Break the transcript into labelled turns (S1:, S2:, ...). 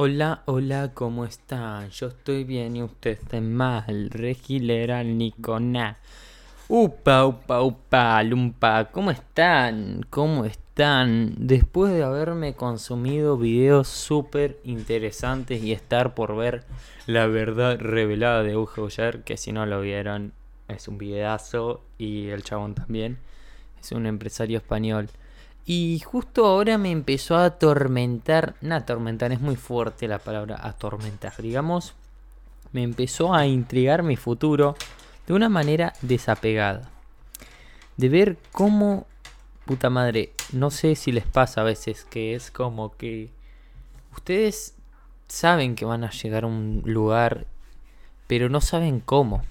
S1: Hola, hola, ¿cómo están? Yo estoy bien y usted está mal. Regilera Niconá. Upa, upa, upa, lumpa. ¿Cómo están? ¿Cómo están? Después de haberme consumido videos súper interesantes y estar por ver la verdad revelada de Uge Boyer, que si no lo vieron es un videazo y el chabón también. Es un empresario español. Y justo ahora me empezó a atormentar, no atormentar, es muy fuerte la palabra atormentar, digamos, me empezó a intrigar mi futuro de una manera desapegada. De ver cómo, puta madre, no sé si les pasa a veces que es como que ustedes saben que van a llegar a un lugar, pero no saben cómo.